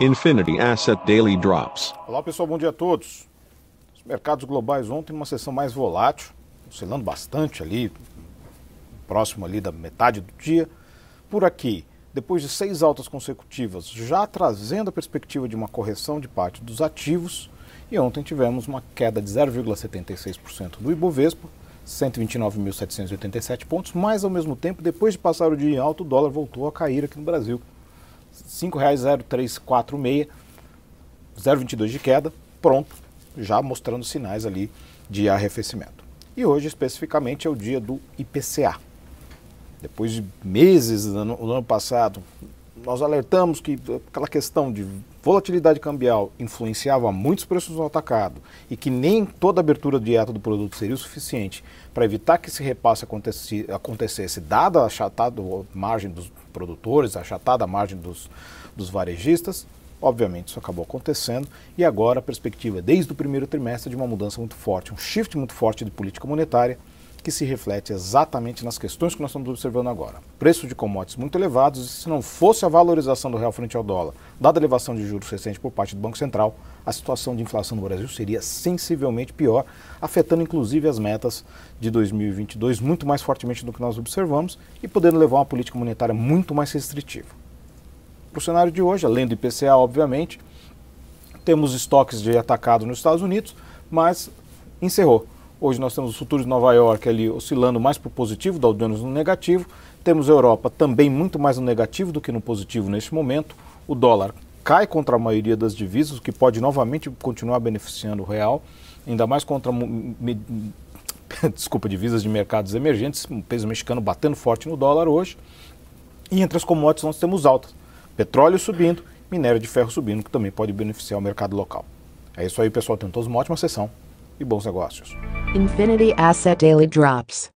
Infinity Asset Daily Drops. Olá pessoal, bom dia a todos. Os mercados globais ontem numa sessão mais volátil, oscilando bastante ali, próximo ali da metade do dia. Por aqui, depois de seis altas consecutivas, já trazendo a perspectiva de uma correção de parte dos ativos, e ontem tivemos uma queda de 0,76% do Ibovespa, 129.787 pontos, mas ao mesmo tempo, depois de passar o dia em alto, o dólar voltou a cair aqui no Brasil. R$ 5,0346, 0,22 de queda, pronto, já mostrando sinais ali de arrefecimento. E hoje, especificamente, é o dia do IPCA. Depois de meses no ano passado, nós alertamos que aquela questão de volatilidade cambial influenciava muitos preços no atacado e que nem toda abertura ato do produto seria o suficiente para evitar que esse repasse acontecesse, acontecesse dada a achatada margem dos produtores, a achatada margem dos, dos varejistas, obviamente isso acabou acontecendo e agora a perspectiva desde o primeiro trimestre de uma mudança muito forte, um shift muito forte de política monetária que se reflete exatamente nas questões que nós estamos observando agora. Preço de commodities muito elevados, se não fosse a valorização do real frente ao dólar, dada a elevação de juros recente por parte do Banco Central, a situação de inflação no Brasil seria sensivelmente pior, afetando inclusive as metas de 2022 muito mais fortemente do que nós observamos e podendo levar uma política monetária muito mais restritiva. Para o cenário de hoje, além do IPCA, obviamente, temos estoques de atacado nos Estados Unidos, mas encerrou Hoje nós temos os futuros de Nova York ali oscilando mais para o positivo, Dow Jones no negativo. Temos a Europa também muito mais no negativo do que no positivo neste momento. O dólar cai contra a maioria das divisas, o que pode novamente continuar beneficiando o real, ainda mais contra desculpa, divisas de mercados emergentes, o peso mexicano batendo forte no dólar hoje. E entre as commodities nós temos altas. Petróleo subindo, minério de ferro subindo, que também pode beneficiar o mercado local. É isso aí, pessoal. Tenham todos uma ótima sessão e bons negócios. Infinity Asset Daily Drops.